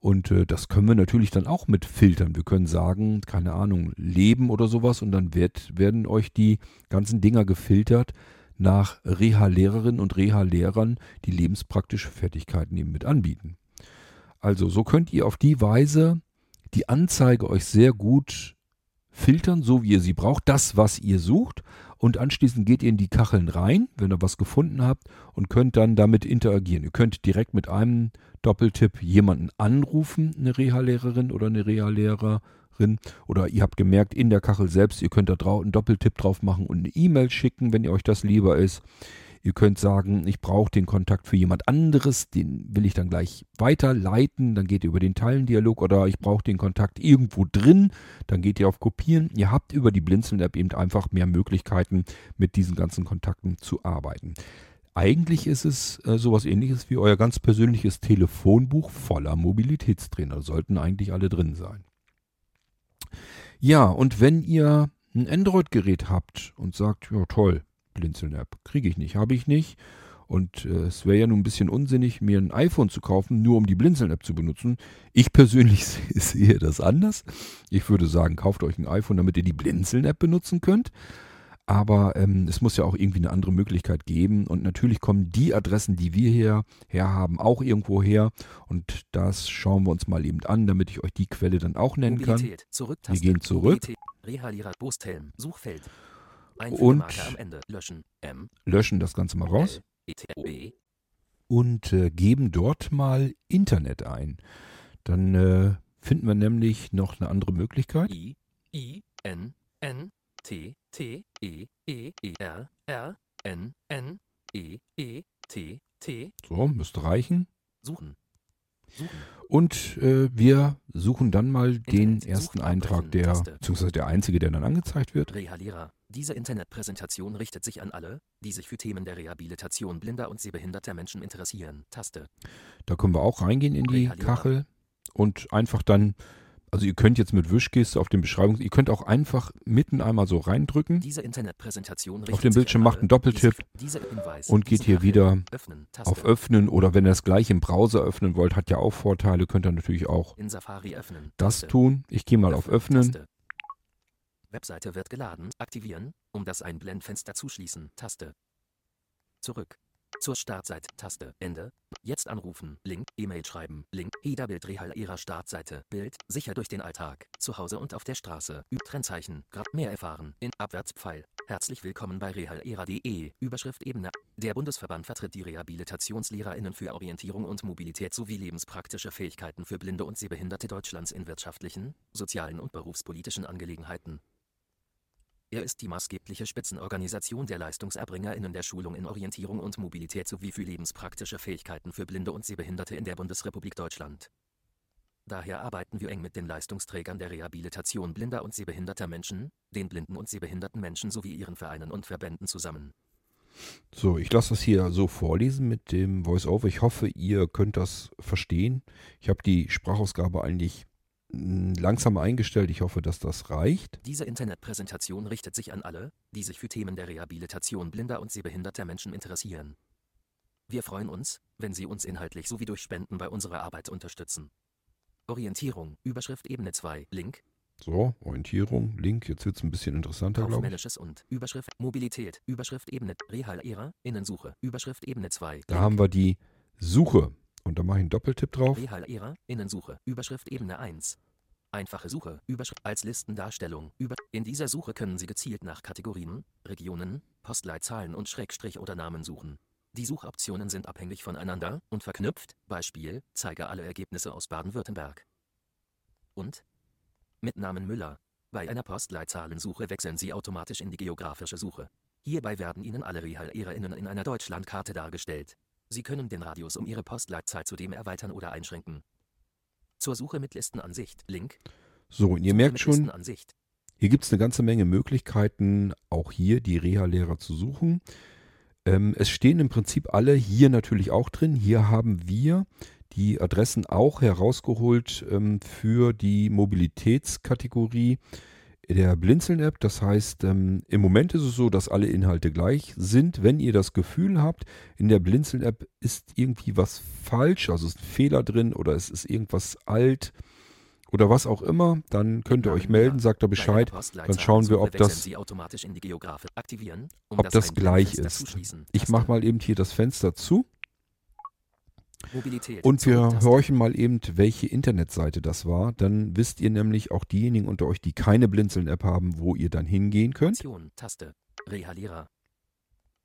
Und äh, das können wir natürlich dann auch mit filtern. Wir können sagen, keine Ahnung, Leben oder sowas und dann wird, werden euch die ganzen Dinger gefiltert nach Reha-Lehrerinnen und Reha-Lehrern, die lebenspraktische Fertigkeiten eben mit anbieten. Also so könnt ihr auf die Weise die Anzeige euch sehr gut filtern, so wie ihr sie braucht, das, was ihr sucht. Und anschließend geht ihr in die Kacheln rein, wenn ihr was gefunden habt, und könnt dann damit interagieren. Ihr könnt direkt mit einem Doppeltipp jemanden anrufen, eine Reha-Lehrerin oder eine Reha-Lehrerin. Oder ihr habt gemerkt, in der Kachel selbst, ihr könnt da drauf einen Doppeltipp drauf machen und eine E-Mail schicken, wenn ihr euch das lieber ist. Ihr könnt sagen, ich brauche den Kontakt für jemand anderes, den will ich dann gleich weiterleiten, dann geht ihr über den Teilendialog oder ich brauche den Kontakt irgendwo drin, dann geht ihr auf Kopieren. Ihr habt über die Blinzeln-App eben einfach mehr Möglichkeiten, mit diesen ganzen Kontakten zu arbeiten. Eigentlich ist es äh, sowas ähnliches wie euer ganz persönliches Telefonbuch voller Mobilitätstrainer. Sollten eigentlich alle drin sein. Ja, und wenn ihr ein Android-Gerät habt und sagt, ja toll, Blinzeln-App, kriege ich nicht, habe ich nicht. Und äh, es wäre ja nun ein bisschen unsinnig, mir ein iPhone zu kaufen, nur um die Blinzeln-App zu benutzen. Ich persönlich [laughs] sehe das anders. Ich würde sagen, kauft euch ein iPhone, damit ihr die Blinzeln-App benutzen könnt. Aber ähm, es muss ja auch irgendwie eine andere Möglichkeit geben. Und natürlich kommen die Adressen, die wir hier her haben, auch irgendwo her. Und das schauen wir uns mal eben an, damit ich euch die Quelle dann auch nennen Mobilität, kann. Zurück, Wir gehen zurück. Rehalierer, Brusthelm, Suchfeld. Und- Einfügemarke am Ende. Löschen. M. Löschen das Ganze mal raus. E. und äh, geben dort mal Internet ein. Dann äh, finden wir nämlich noch eine andere Möglichkeit. I, I, N, N, T, T, E, E, E, R, R, N, N, E, E, T, T. So, müsste reichen. Suchen. Suchen. Und äh, wir suchen dann mal den Internet, ersten Suchen, Eintrag, der, Taste. beziehungsweise der einzige, der dann angezeigt wird. Rehalierer. Diese Internetpräsentation richtet sich an alle, die sich für Themen der Rehabilitation blinder und sehbehinderter Menschen interessieren. Taste. Da können wir auch reingehen in die. Kachel und einfach dann, also ihr könnt jetzt mit Wischgeste auf den Beschreibungs, ihr könnt auch einfach mitten einmal so reindrücken Diese Internetpräsentation Auf dem Bildschirm macht einen Doppeltipp die sich- dieser Hinweis, und geht diese hier wieder Öffnen. Auf Öffnen oder wenn ihr es gleich im Browser öffnen wollt, hat ja auch Vorteile, könnt ihr natürlich auch öffnen. das tun. Ich gehe mal auf Öffnen. Taste. Webseite wird geladen. Aktivieren, um das Einblendfenster zuschließen. Taste. Zurück. Zur Startseite. Taste. Ende. Jetzt anrufen. Link. E-Mail schreiben. Link. Heda-Bild Rehal ihrer Startseite. Bild. Sicher durch den Alltag. Zu Hause und auf der Straße. Üb Trennzeichen. Grad mehr erfahren. In Abwärtspfeil. Herzlich willkommen bei rehalera.de. Überschrift Ebene. Der Bundesverband vertritt die RehabilitationslehrerInnen für Orientierung und Mobilität sowie lebenspraktische Fähigkeiten für Blinde und Sehbehinderte Deutschlands in wirtschaftlichen, sozialen und berufspolitischen Angelegenheiten. Er ist die maßgebliche Spitzenorganisation der LeistungserbringerInnen der Schulung in Orientierung und Mobilität sowie für lebenspraktische Fähigkeiten für Blinde und Sehbehinderte in der Bundesrepublik Deutschland. Daher arbeiten wir eng mit den Leistungsträgern der Rehabilitation blinder und sehbehinderter Menschen, den blinden und sehbehinderten Menschen sowie ihren Vereinen und Verbänden zusammen. So, ich lasse das hier so vorlesen mit dem Voice-Over. Ich hoffe, ihr könnt das verstehen. Ich habe die Sprachausgabe eigentlich langsam eingestellt. Ich hoffe, dass das reicht. Diese Internetpräsentation richtet sich an alle, die sich für Themen der Rehabilitation blinder und sehbehinderter Menschen interessieren. Wir freuen uns, wenn Sie uns inhaltlich sowie durch Spenden bei unserer Arbeit unterstützen. Orientierung, Überschrift Ebene 2, Link, So, Orientierung, Link. Jetzt wird es ein bisschen interessanter, glaube ich. Und Überschrift Mobilität, Überschrift Ebene, Rehalera, Innensuche, Überschrift Ebene 2, Da haben wir die Suche. Und da mache ich einen Doppeltipp drauf. Rehalera, Innensuche, Überschrift Ebene 1. Einfache Suche, Überschrift als Listendarstellung. Über In dieser Suche können Sie gezielt nach Kategorien, Regionen, Postleitzahlen und Schrägstrich oder Namen suchen. Die Suchoptionen sind abhängig voneinander und verknüpft, Beispiel, zeige alle Ergebnisse aus Baden-Württemberg. Und? Mit Namen Müller. Bei einer Postleitzahlensuche wechseln Sie automatisch in die geografische Suche. Hierbei werden Ihnen alle RehalierInnen in einer Deutschlandkarte dargestellt. Sie können den Radius um Ihre Postleitzahl zudem erweitern oder einschränken. Zur Suche mit Listenansicht. Link. So, und ihr Suche merkt schon. Hier gibt es eine ganze Menge Möglichkeiten, auch hier die Reha-Lehrer zu suchen. Ähm, es stehen im Prinzip alle hier natürlich auch drin. Hier haben wir die Adressen auch herausgeholt ähm, für die Mobilitätskategorie der Blinzeln-App. Das heißt, ähm, im Moment ist es so, dass alle Inhalte gleich sind. Wenn ihr das Gefühl habt, in der Blinzeln-App ist irgendwie was falsch, also ist ein Fehler drin oder es ist irgendwas alt oder was auch immer, dann könnt ihr euch melden, sagt er einer Bescheid. Postleitzahlensuche schauen wir, ob das- ob das gleich ist. Ich mache mal eben hier das Fenster zu Mobilität. und wir horchen mal eben, welche Internetseite das war. Dann wisst ihr nämlich auch diejenigen unter euch, die keine Blinzeln-App haben, wo ihr dann hingehen könnt. Option, Taste. Rehalierer.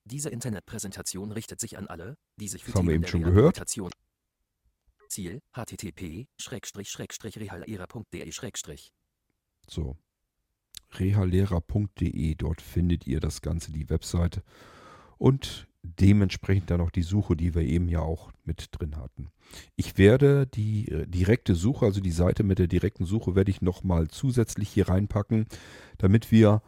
Diese Internetpräsentation richtet sich an alle, die sich für Das haben wir eben schon gehört. Ziel http rehalera.de So. rehalehrer.de, dort findet ihr das Ganze, die Webseite. Und dementsprechend dann auch die Suche, die wir eben ja auch mit drin hatten. Ich werde die äh, direkte Suche, also die Seite mit der direkten Suche, werde ich nochmal zusätzlich hier reinpacken, damit wir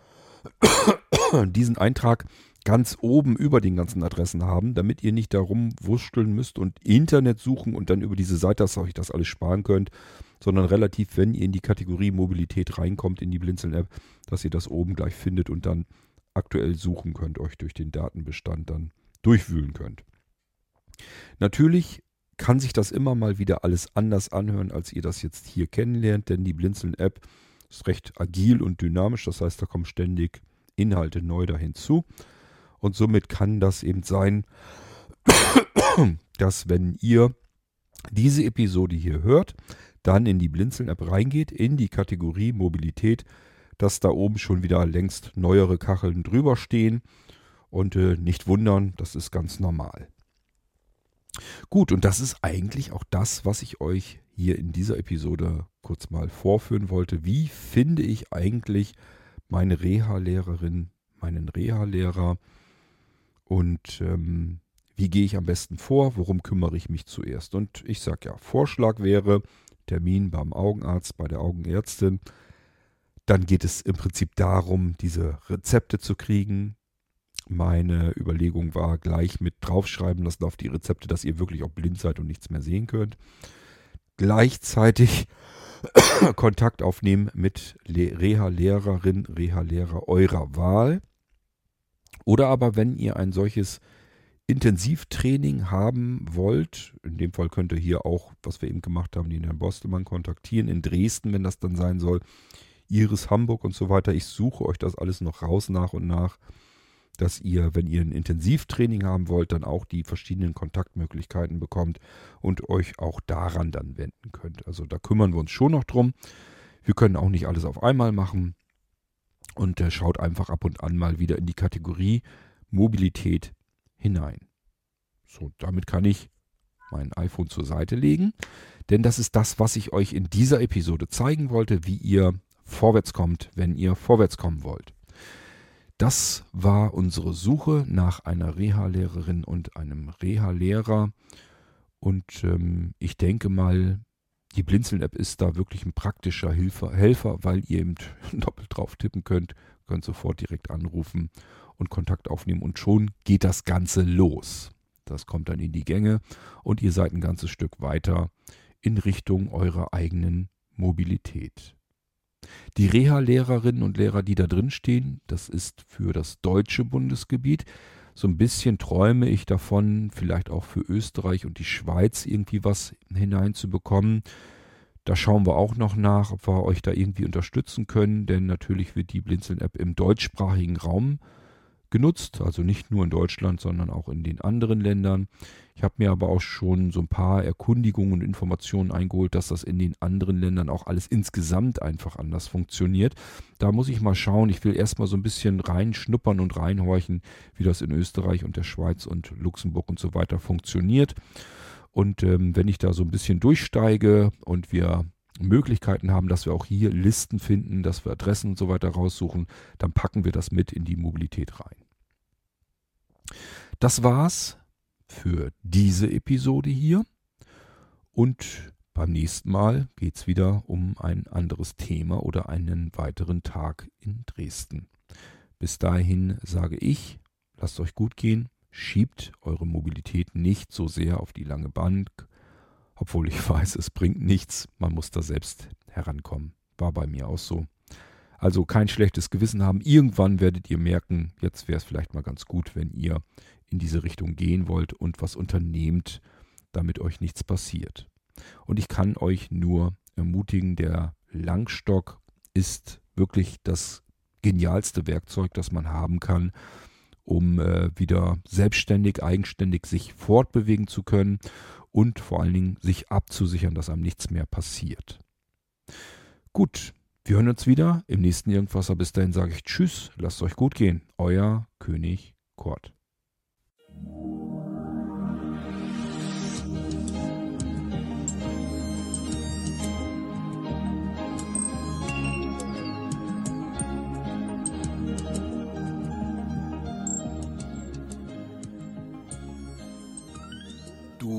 [coughs] diesen Eintrag ganz oben über den ganzen Adressen haben, damit ihr nicht darum wursteln müsst und Internet suchen und dann über diese Seite, dass euch das alles sparen könnt, sondern relativ, wenn ihr in die Kategorie Mobilität reinkommt, in die Blinzeln-App, dass ihr das oben gleich findet und dann aktuell suchen könnt, euch durch den Datenbestand dann durchwühlen könnt. Natürlich kann sich das immer mal wieder alles anders anhören, als ihr das jetzt hier kennenlernt, denn die Blinzeln-App ist recht agil und dynamisch, das heißt, da kommen ständig Inhalte neu da hinzu. Und somit kann das eben sein, [coughs] dass wenn ihr diese Episode hier hört, dann in die Blinzeln-App reingeht, in die Kategorie Mobilität, dass da oben schon wieder längst neuere Kacheln drüber stehen. Und äh, nicht wundern, das ist ganz normal. Gut, und das ist eigentlich auch das, was ich euch hier in dieser Episode kurz mal vorführen wollte. Wie finde ich eigentlich meine Reha-Lehrerin, meinen Reha-Lehrer und ähm, wie gehe ich am besten vor, worum kümmere ich mich zuerst. Und ich sage ja, Vorschlag wäre Termin beim Augenarzt, bei der Augenärztin. Dann geht es im Prinzip darum, diese Rezepte zu kriegen. Meine Überlegung war gleich mit draufschreiben lassen auf die Rezepte, dass ihr wirklich auch blind seid und nichts mehr sehen könnt. Gleichzeitig [coughs] Kontakt aufnehmen mit Reha-Lehrerin, Reha-Lehrer eurer Wahl. Oder aber wenn ihr ein solches Intensivtraining haben wollt, in dem Fall könnt ihr hier auch, was wir eben gemacht haben, den Herrn Bostelmann kontaktieren, in Dresden, wenn das dann sein soll, Iris Hamburg und so weiter. Ich suche euch das alles noch raus nach und nach, dass ihr, wenn ihr ein Intensivtraining haben wollt, dann auch die verschiedenen Kontaktmöglichkeiten bekommt und euch auch daran dann wenden könnt. Also da kümmern wir uns schon noch drum. Wir können auch nicht alles auf einmal machen und äh, schaut einfach ab und an mal wieder in die Kategorie Mobilität hinein. So, damit kann ich mein iPhone zur Seite legen, denn das ist das, was ich euch in dieser Episode zeigen wollte, wie ihr vorwärts kommt, wenn ihr vorwärts kommen wollt. Das war unsere Suche nach einer Reha-Lehrerin und einem Reha-Lehrer. Und ähm, ich denke mal, die Blinzeln-App ist da wirklich ein praktischer Hilfer, Helfer, weil ihr eben [laughs] doppelt drauf tippen könnt, könnt sofort direkt anrufen und Kontakt aufnehmen und schon geht das Ganze los. Das kommt dann in die Gänge und ihr seid ein ganzes Stück weiter in Richtung eurer eigenen Mobilität. Die Reha-Lehrerinnen und Lehrer, die da drin stehen, das ist für das deutsche Bundesgebiet. So ein bisschen träume ich davon, vielleicht auch für Österreich und die Schweiz irgendwie was hineinzubekommen. Da schauen wir auch noch nach, ob wir euch da irgendwie unterstützen können, denn natürlich wird die Blinzeln-App im deutschsprachigen Raum genutzt, also nicht nur in Deutschland, sondern auch in den anderen Ländern. Ich habe mir aber auch schon so ein paar Erkundigungen und Informationen eingeholt, dass das in den anderen Ländern auch alles insgesamt einfach anders funktioniert. Da muss ich mal schauen. Ich will erstmal so ein bisschen reinschnuppern und reinhorchen, wie das in Österreich und der Schweiz und Luxemburg und so weiter funktioniert. Und ähm, wenn ich da so ein bisschen durchsteige und wir Möglichkeiten haben, dass wir auch hier Listen finden, dass wir Adressen und so weiter raussuchen, dann packen wir das mit in die Mobilität rein. Das war's für diese Episode hier. Und beim nächsten Mal geht es wieder um ein anderes Thema oder einen weiteren Tag in Dresden. Bis dahin sage ich, lasst euch gut gehen, schiebt eure Mobilität nicht so sehr auf die lange Bank obwohl ich weiß, es bringt nichts, man muss da selbst herankommen. War bei mir auch so. Also kein schlechtes Gewissen haben. Irgendwann werdet ihr merken, jetzt wäre es vielleicht mal ganz gut, wenn ihr in diese Richtung gehen wollt und was unternehmt, damit euch nichts passiert. Und ich kann euch nur ermutigen, der Langstock ist wirklich das genialste Werkzeug, das man haben kann, um äh, wieder selbstständig, eigenständig sich fortbewegen zu können und vor allen Dingen sich abzusichern, dass einem nichts mehr passiert. Gut, wir hören uns wieder im nächsten Irgendwasser. Bis dahin sage ich Tschüss, lasst euch gut gehen. Euer König Kurt.